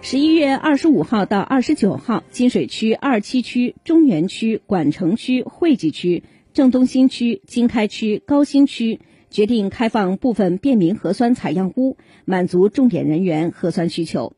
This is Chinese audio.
十一月二十五号到二十九号金水区二七区中原区管城区惠济区郑东新区经开区高新区决定开放部分便民核酸采样屋满足重点人员核酸需求。